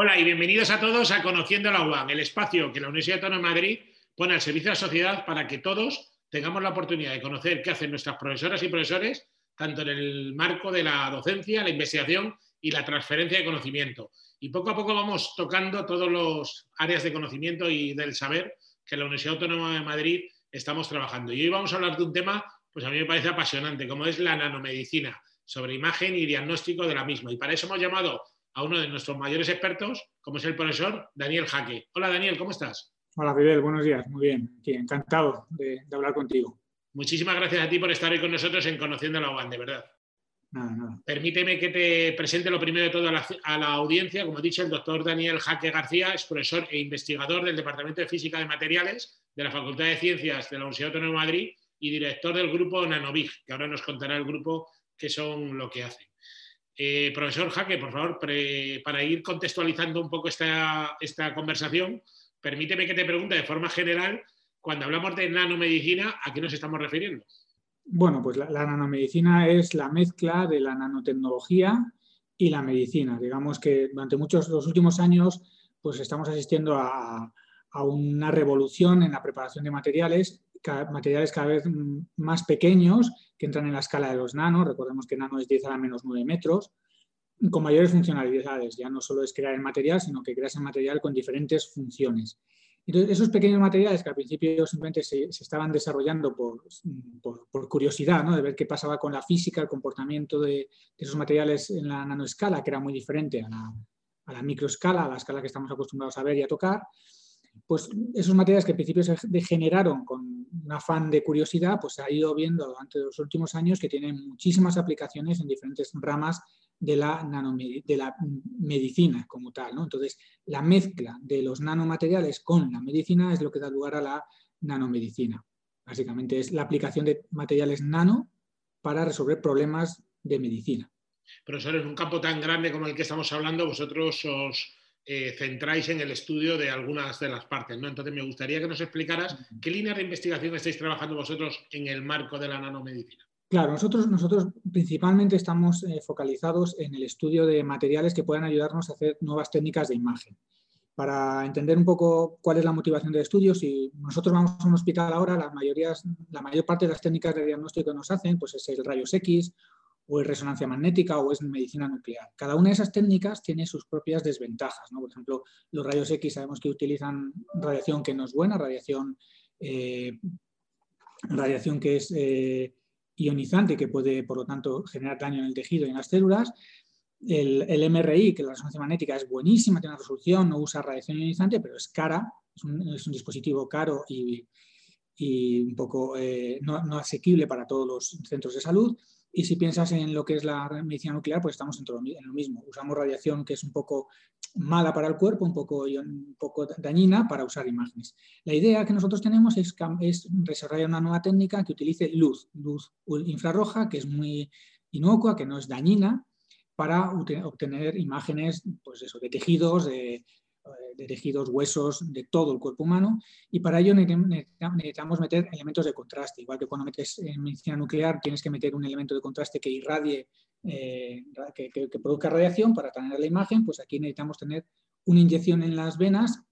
Hola y bienvenidos a todos a Conociendo la UAM, el espacio que la Universidad Autónoma de Madrid pone al servicio de la sociedad para que todos tengamos la oportunidad de conocer qué hacen nuestras profesoras y profesores, tanto en el marco de la docencia, la investigación y la transferencia de conocimiento. Y poco a poco vamos tocando todos los áreas de conocimiento y del saber que la Universidad Autónoma de Madrid estamos trabajando. Y hoy vamos a hablar de un tema, pues a mí me parece apasionante, como es la nanomedicina, sobre imagen y diagnóstico de la misma. Y para eso hemos llamado a uno de nuestros mayores expertos, como es el profesor Daniel Jaque. Hola Daniel, ¿cómo estás? Hola Fidel, buenos días, muy bien, encantado de, hablar contigo. Muchísimas gracias a ti por estar hoy con nosotros en Conociendo la UAN, de verdad. Nada, nada. Permíteme que te presente lo primero de todo a la, a la, audiencia. Como he dicho, el doctor Daniel Jaque García es profesor e investigador del Departamento de Física de Materiales de la Facultad de Ciencias de la Universidad Autónoma de Madrid y director del grupo Nanovig, que ahora nos contará el grupo qué son lo que hacen. Eh, profesor Jaque, por favor, para ir contextualizando un poco esta, esta conversación, permíteme que te pregunte de forma general, cuando hablamos de nanomedicina, ¿a qué nos estamos refiriendo? Bueno, pues la, nanomedicina es la mezcla de la nanotecnología y la medicina. Digamos que durante muchos los últimos años pues estamos asistiendo a, a una revolución en la preparación de materiales materiales cada vez más pequeños que entran en la escala de los nanos, recordemos que nano es 10 a la menos 9 metros, con mayores funcionalidades, ya no solo es crear el material, sino que creas el material con diferentes funciones. Entonces, esos pequeños materiales que al principio simplemente se, estaban desarrollando por, por, curiosidad, ¿no? de ver qué pasaba con la física, el comportamiento de, de, esos materiales en la nanoescala, que era muy diferente a la, a la microescala, a la escala que estamos acostumbrados a ver y a tocar, pues esos materiales que al principio se degeneraron con un afán de curiosidad, pues se ha ido viendo durante los últimos años que tienen muchísimas aplicaciones en diferentes ramas de la, medicina como tal. ¿no? Entonces, la mezcla de los nanomateriales con la medicina es lo que da lugar a la nanomedicina. Básicamente es la aplicación de materiales nano para resolver problemas de medicina. Profesor, en un campo tan grande como el que estamos hablando, vosotros os eh, centráis en el estudio de algunas de las partes. ¿no? Entonces, me gustaría que nos explicaras qué líneas de investigación estáis trabajando vosotros en el marco de la nanomedicina. Claro, nosotros, nosotros principalmente estamos eh, focalizados en el estudio de materiales que puedan ayudarnos a hacer nuevas técnicas de imagen. Para entender un poco cuál es la motivación del estudio, si nosotros vamos a un hospital ahora, la, la mayor parte de las técnicas de diagnóstico que nos hacen pues es el rayos X o es resonancia magnética o es medicina nuclear. Cada una de esas técnicas tiene sus propias desventajas. Por ejemplo, los rayos X sabemos que utilizan radiación que no es buena, radiación, eh, radiación que es eh, ionizante, que puede, por lo tanto, generar daño en el tejido y en las células. El, MRI, que la resonancia magnética es buenísima, tiene una resolución, no usa radiación ionizante, pero es cara, es un, dispositivo caro y, un poco eh, no, no asequible para todos los centros de salud. Y si piensas en lo que es la medicina nuclear, pues estamos en, lo mismo. Usamos radiación que es un poco mala para el cuerpo, un poco, un poco dañina para usar imágenes. La idea que nosotros tenemos es, es desarrollar una nueva técnica que utilice luz, luz infrarroja, que es muy inocua, que no es dañina, para obtener imágenes pues eso, de tejidos, de, de tejidos, huesos, de todo el cuerpo humano, y para ello necesitamos meter elementos de contraste. Igual que cuando metes en medicina nuclear tienes que meter un elemento de contraste que irradie, eh, que, produzca radiación para tener la imagen, pues aquí necesitamos tener una inyección en las venas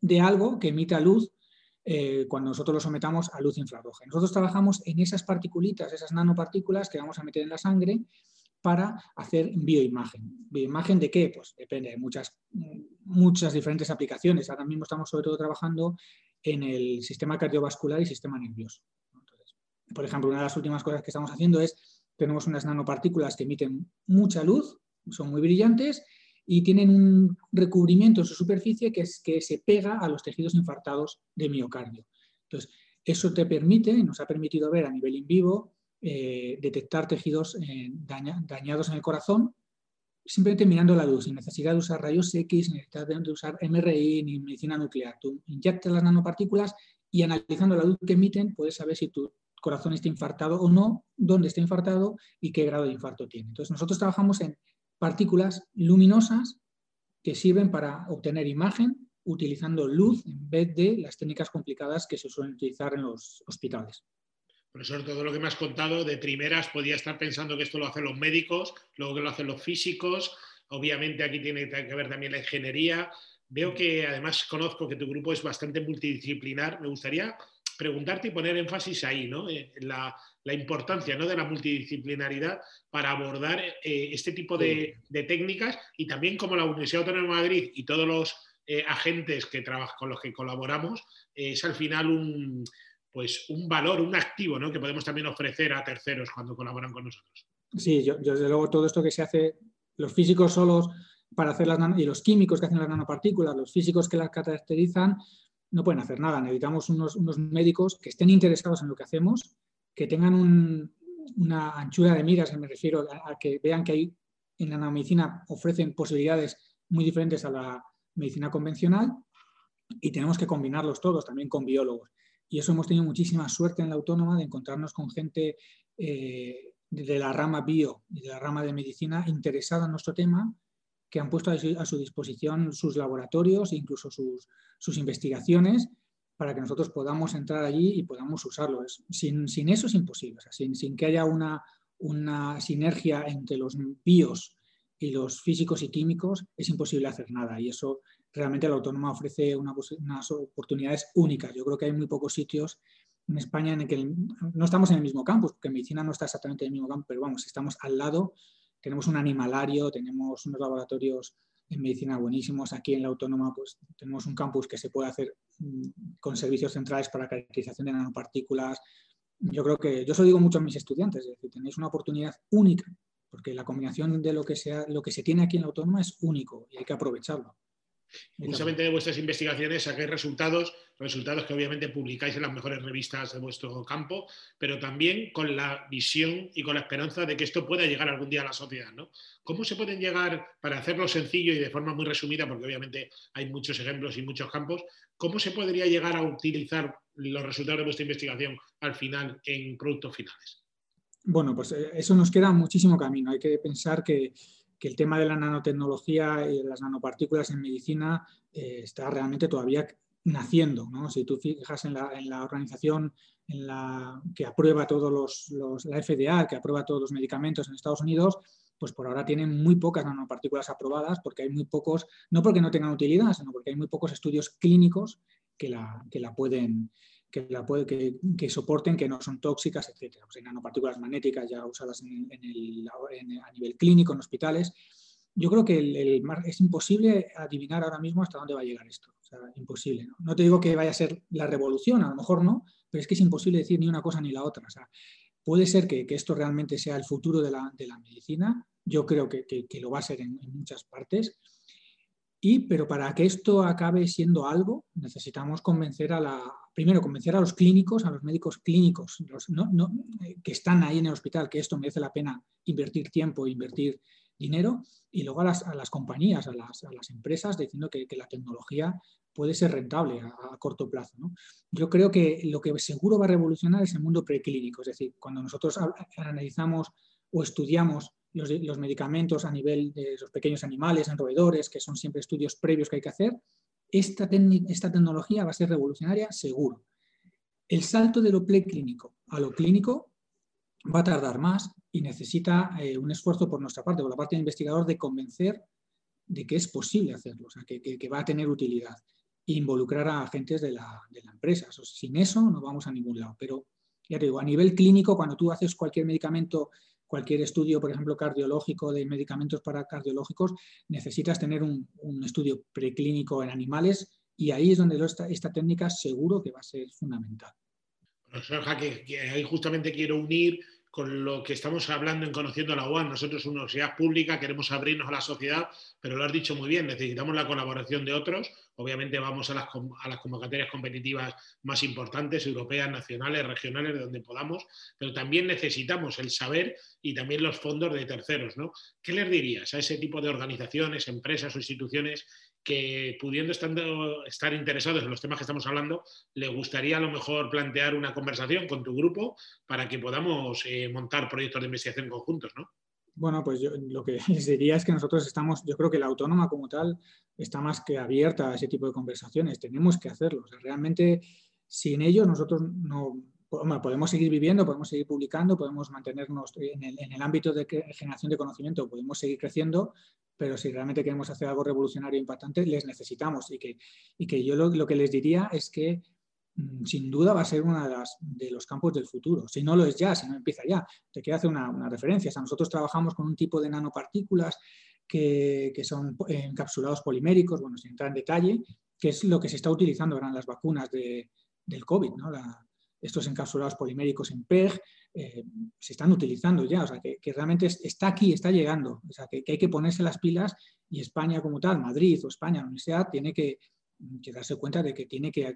de algo que emita luz eh, cuando nosotros lo sometamos a luz infrarroja. Nosotros trabajamos en esas particulitas, esas nanopartículas que vamos a meter en la sangre para hacer bioimagen. ¿Bioimagen de qué? Pues depende de muchas, muchas diferentes aplicaciones. Ahora mismo estamos sobre todo trabajando en el sistema cardiovascular y sistema nervioso. por ejemplo, una de las últimas cosas que estamos haciendo es, tenemos unas nanopartículas que emiten mucha luz, son muy brillantes y tienen un recubrimiento en su superficie que, es, que se pega a los tejidos infartados de miocardio. Entonces, eso te permite, nos ha permitido ver a nivel in vivo, eh, detectar tejidos eh, dañados en el corazón simplemente mirando la luz, sin necesidad de usar rayos X, sin necesidad de usar MRI ni medicina nuclear. Tú inyectas las nanopartículas y analizando la luz que emiten puedes saber si tu corazón está infartado o no, dónde está infartado y qué grado de infarto tiene. Entonces nosotros trabajamos en partículas luminosas que sirven para obtener imagen utilizando luz en vez de las técnicas complicadas que se suelen utilizar en los hospitales. Profesor, todo lo que me has contado de primeras podía estar pensando que esto lo hacen los médicos, luego que lo hacen los físicos, obviamente aquí tiene que ver también la ingeniería. Veo que además conozco que tu grupo es bastante multidisciplinar. Me gustaría preguntarte y poner énfasis ahí, ¿no? Eh, la, importancia ¿no? de la multidisciplinaridad para abordar eh, este tipo de, técnicas y también como la Universidad Autónoma de Madrid y todos los eh, agentes que con los que colaboramos es al final un, pues, un valor, un activo ¿no? que podemos también ofrecer a terceros cuando colaboran con nosotros. Sí, yo, desde luego todo esto que se hace, los físicos solos para hacer las y los químicos que hacen las nanopartículas, los físicos que las caracterizan, no pueden hacer nada. Necesitamos unos, médicos que estén interesados en lo que hacemos, que tengan una anchura de miras, me refiero a, que vean que hay, en la nanomedicina ofrecen posibilidades muy diferentes a la medicina convencional y tenemos que combinarlos todos, también con biólogos. Y eso hemos tenido muchísima suerte en la autónoma de encontrarnos con gente eh, de la rama bio y de la rama de medicina interesada en nuestro tema que han puesto a su disposición sus laboratorios, incluso sus, investigaciones, para que nosotros podamos entrar allí y podamos usarlo. sin, eso es imposible, sin, que haya una, sinergia entre los bios y los físicos y químicos, es imposible hacer nada. Y eso realmente la autónoma ofrece unas oportunidades únicas. Yo creo que hay muy pocos sitios en España en el que no estamos en el mismo campus, porque medicina no está exactamente en el mismo campo, pero vamos, estamos al lado tenemos un animalario, tenemos unos laboratorios en medicina buenísimos. Aquí en la Autónoma pues, tenemos un campus que se puede hacer mm, con servicios centrales para caracterización de nanopartículas. Yo creo que, yo eso digo mucho a mis estudiantes, es decir, tenéis una oportunidad única, porque la combinación de lo que, sea, lo que se tiene aquí en la Autónoma es único y hay que aprovecharlo. Justamente de vuestras investigaciones sacáis resultados, resultados que obviamente publicáis en las mejores revistas de vuestro campo, pero también con la visión y con la esperanza de que esto pueda llegar algún día a la sociedad. ¿no? ¿Cómo se pueden llegar, para hacerlo sencillo y de forma muy resumida, porque obviamente hay muchos ejemplos y muchos campos, cómo se podría llegar a utilizar los resultados de vuestra investigación al final en productos finales? Bueno, pues eh, eso nos queda muchísimo camino. Hay que pensar que que el tema de la nanotecnología y las nanopartículas en medicina eh, está realmente todavía naciendo. Si tú fijas en la, organización en la, que aprueba todos los, la FDA, que aprueba todos los medicamentos en Estados Unidos, pues por ahora tienen muy pocas nanopartículas aprobadas porque hay muy pocos, no porque no tengan utilidad, sino porque hay muy pocos estudios clínicos que la, que la pueden, que, la puede, que, soporten que no son tóxicas, etc. Pues hay nanopartículas magnéticas ya usadas en, el, a nivel clínico, en hospitales. Yo creo que el, es imposible adivinar ahora mismo hasta dónde va a llegar esto. O sea, imposible. ¿no? te digo que vaya a ser la revolución, a lo mejor no, pero es que es imposible decir ni una cosa ni la otra. O sea, puede ser que, esto realmente sea el futuro de la, de la medicina. Yo creo que, que, lo va a ser en, en muchas partes y, pero para que esto acabe siendo algo, necesitamos convencer a la, primero convencer a los clínicos, a los médicos clínicos eh, que están ahí en el hospital, que esto merece la pena invertir tiempo, invertir dinero, y luego a las, compañías, a las, empresas, diciendo que, la tecnología puede ser rentable a, corto plazo. Yo creo que lo que seguro va a revolucionar es el mundo preclínico, es decir, cuando nosotros analizamos o estudiamos los, medicamentos a nivel de los pequeños animales, en roedores, que son siempre estudios previos que hay que hacer, esta, tecnología va a ser revolucionaria seguro. El salto de lo preclínico a lo clínico va a tardar más y necesita eh, un esfuerzo por nuestra parte, por la parte del investigador, de convencer de que es posible hacerlo, o sea, que, va a tener utilidad e involucrar a agentes de la empresa. sin eso no vamos a ningún lado. Pero ya te digo, a nivel clínico, cuando tú haces cualquier medicamento cualquier estudio, por ejemplo, cardiológico de medicamentos para cardiológicos, necesitas tener un, estudio preclínico en animales y ahí es donde esta, técnica seguro que va a ser fundamental. Ahí justamente quiero unir con lo que estamos hablando en Conociendo la UAN. Nosotros, una universidad pública, queremos abrirnos a la sociedad, pero lo has dicho muy bien, necesitamos la colaboración de otros. Obviamente vamos a las, a las convocatorias competitivas más importantes, europeas, nacionales, regionales, de donde podamos, pero también necesitamos el saber y también los fondos de terceros. ¿no? ¿Qué les dirías a ese tipo de organizaciones, empresas o instituciones que pudiendo estar interesados en los temas que estamos hablando, le gustaría a lo mejor plantear una conversación con tu grupo para que podamos eh, montar proyectos de investigación conjuntos, ¿no? Bueno, pues yo lo que les diría es que nosotros estamos, yo creo que la autónoma como tal está más que abierta a ese tipo de conversaciones, tenemos que hacerlo. realmente sin ellos nosotros no, podemos seguir viviendo, podemos seguir publicando, podemos mantenernos en el, ámbito de generación de conocimiento, podemos seguir creciendo, pero si realmente queremos hacer algo revolucionario e impactante, les necesitamos. Y que, y que yo lo, que les diría es que mm, sin duda va a ser uno de, los campos del futuro. Si no lo es ya, si no empieza ya. Te quiero hacer una, referencia. nosotros trabajamos con un tipo de nanopartículas que, que, son encapsulados poliméricos, bueno, sin entrar en detalle, que es lo que se está utilizando ahora en las vacunas de, del COVID. ¿no? Estos encapsulados poliméricos en PEG eh, se están utilizando ya, o sea, que, realmente está aquí, está llegando, o sea, que, hay que ponerse las pilas y España como tal, Madrid o España, la universidad, tiene que, darse cuenta de que tiene que,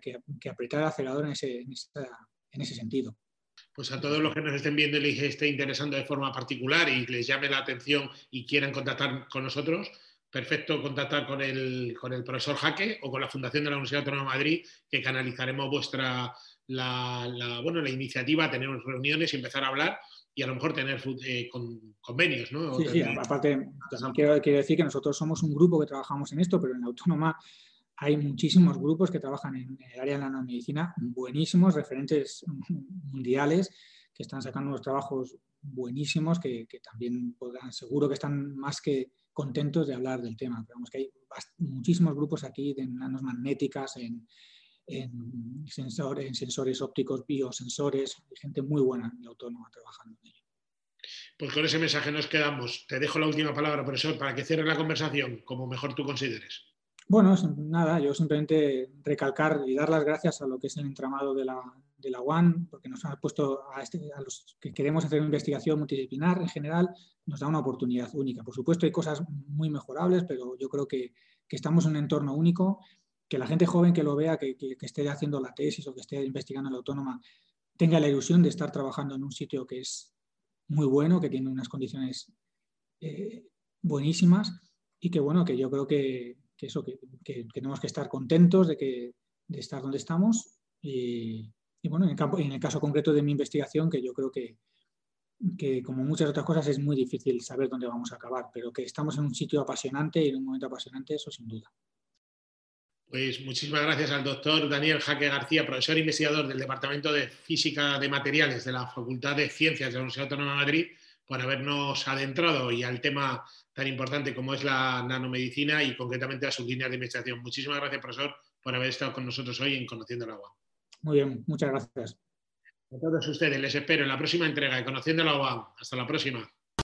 apretar el acelerador en ese, en, ese sentido. Pues a todos los que nos estén viendo y les esté interesando de forma particular y les llame la atención y quieran contactar con nosotros, perfecto contactar con el, con el profesor Jaque o con la Fundación de la Universidad Autónoma de Madrid, que canalizaremos vuestra, la, bueno, la iniciativa, tener reuniones y empezar a hablar y a lo mejor tener eh, convenios. ¿no? Sí, aparte, quiero, decir que nosotros somos un grupo que trabajamos en esto, pero en la autónoma hay muchísimos grupos que trabajan en el área de la nanomedicina, buenísimos, referentes mundiales, que están sacando unos trabajos buenísimos, que, también podrán, seguro que están más que contentos de hablar del tema. Pero que hay muchísimos grupos aquí de nanomagnéticas, en, en, en sensores ópticos, biosensores, hay gente muy buena y autónoma trabajando en ello. Pues con ese mensaje nos quedamos. Te dejo la última palabra, profesor, para que cierres la conversación como mejor tú consideres. Bueno, nada, yo simplemente recalcar y dar las gracias a lo que es el entramado de la, de la UAN, porque nos ha puesto a, este, a, los que queremos hacer una investigación multidisciplinar en general, nos da una oportunidad única. Por supuesto, hay cosas muy mejorables, pero yo creo que, que estamos en un entorno único que la gente joven que lo vea, que, esté haciendo la tesis o que esté investigando en la autónoma, tenga la ilusión de estar trabajando en un sitio que es muy bueno, que tiene unas condiciones eh, buenísimas y que bueno, que yo creo que, eso, que, tenemos que estar contentos de, que, de estar donde estamos y, bueno, en el, en el caso concreto de mi investigación, que yo creo que, que como muchas otras cosas es muy difícil saber dónde vamos a acabar, pero que estamos en un sitio apasionante y en un momento apasionante, eso sin duda. Pues muchísimas gracias al doctor Daniel Jaque García, profesor investigador del Departamento de Física de Materiales de la Facultad de Ciencias de la Universidad Autónoma de Madrid, por habernos adentrado y al tema tan importante como es la nanomedicina y concretamente a sus líneas de investigación. Muchísimas gracias, profesor, por haber estado con nosotros hoy en Conociendo el Agua. Muy bien, muchas gracias. A todos ustedes les espero en la próxima entrega de Conociendo el Agua. Hasta la próxima.